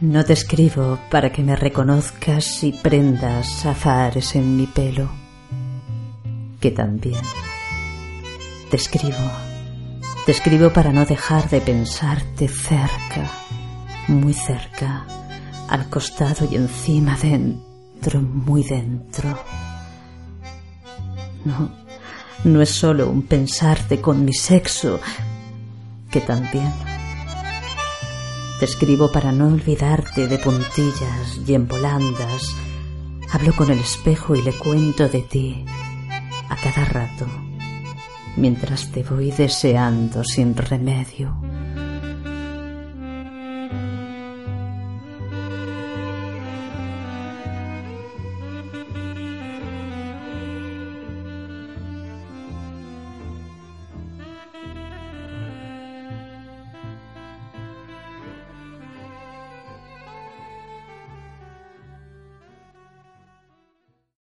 No te escribo para que me reconozcas y prendas azares en mi pelo, que también te escribo. Te escribo para no dejar de pensarte cerca, muy cerca, al costado y encima, dentro, muy dentro. No, no es solo un pensarte con mi sexo, que también te escribo para no olvidarte de puntillas y en volandas. Hablo con el espejo y le cuento de ti a cada rato, mientras te voy deseando sin remedio.